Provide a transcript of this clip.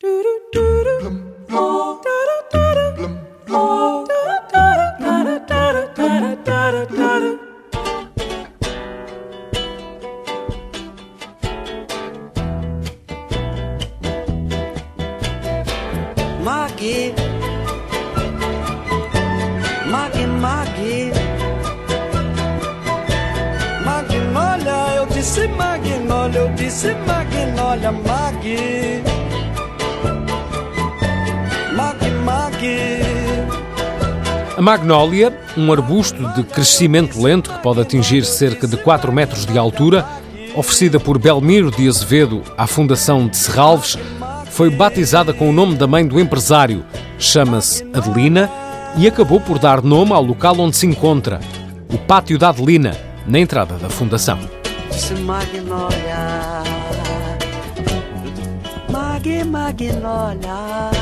Maggie, Maggie, Maggie, Magnólia, eu disse Magnólia, eu disse Magnólia, Maggie, Maggie, A magnólia, um arbusto de crescimento lento que pode atingir cerca de 4 metros de altura, oferecida por Belmiro de Azevedo à Fundação de Serralves, foi batizada com o nome da mãe do empresário. Chama-se Adelina e acabou por dar nome ao local onde se encontra, o Pátio da Adelina, na entrada da Fundação. Magnólia, Mag, Magnólia.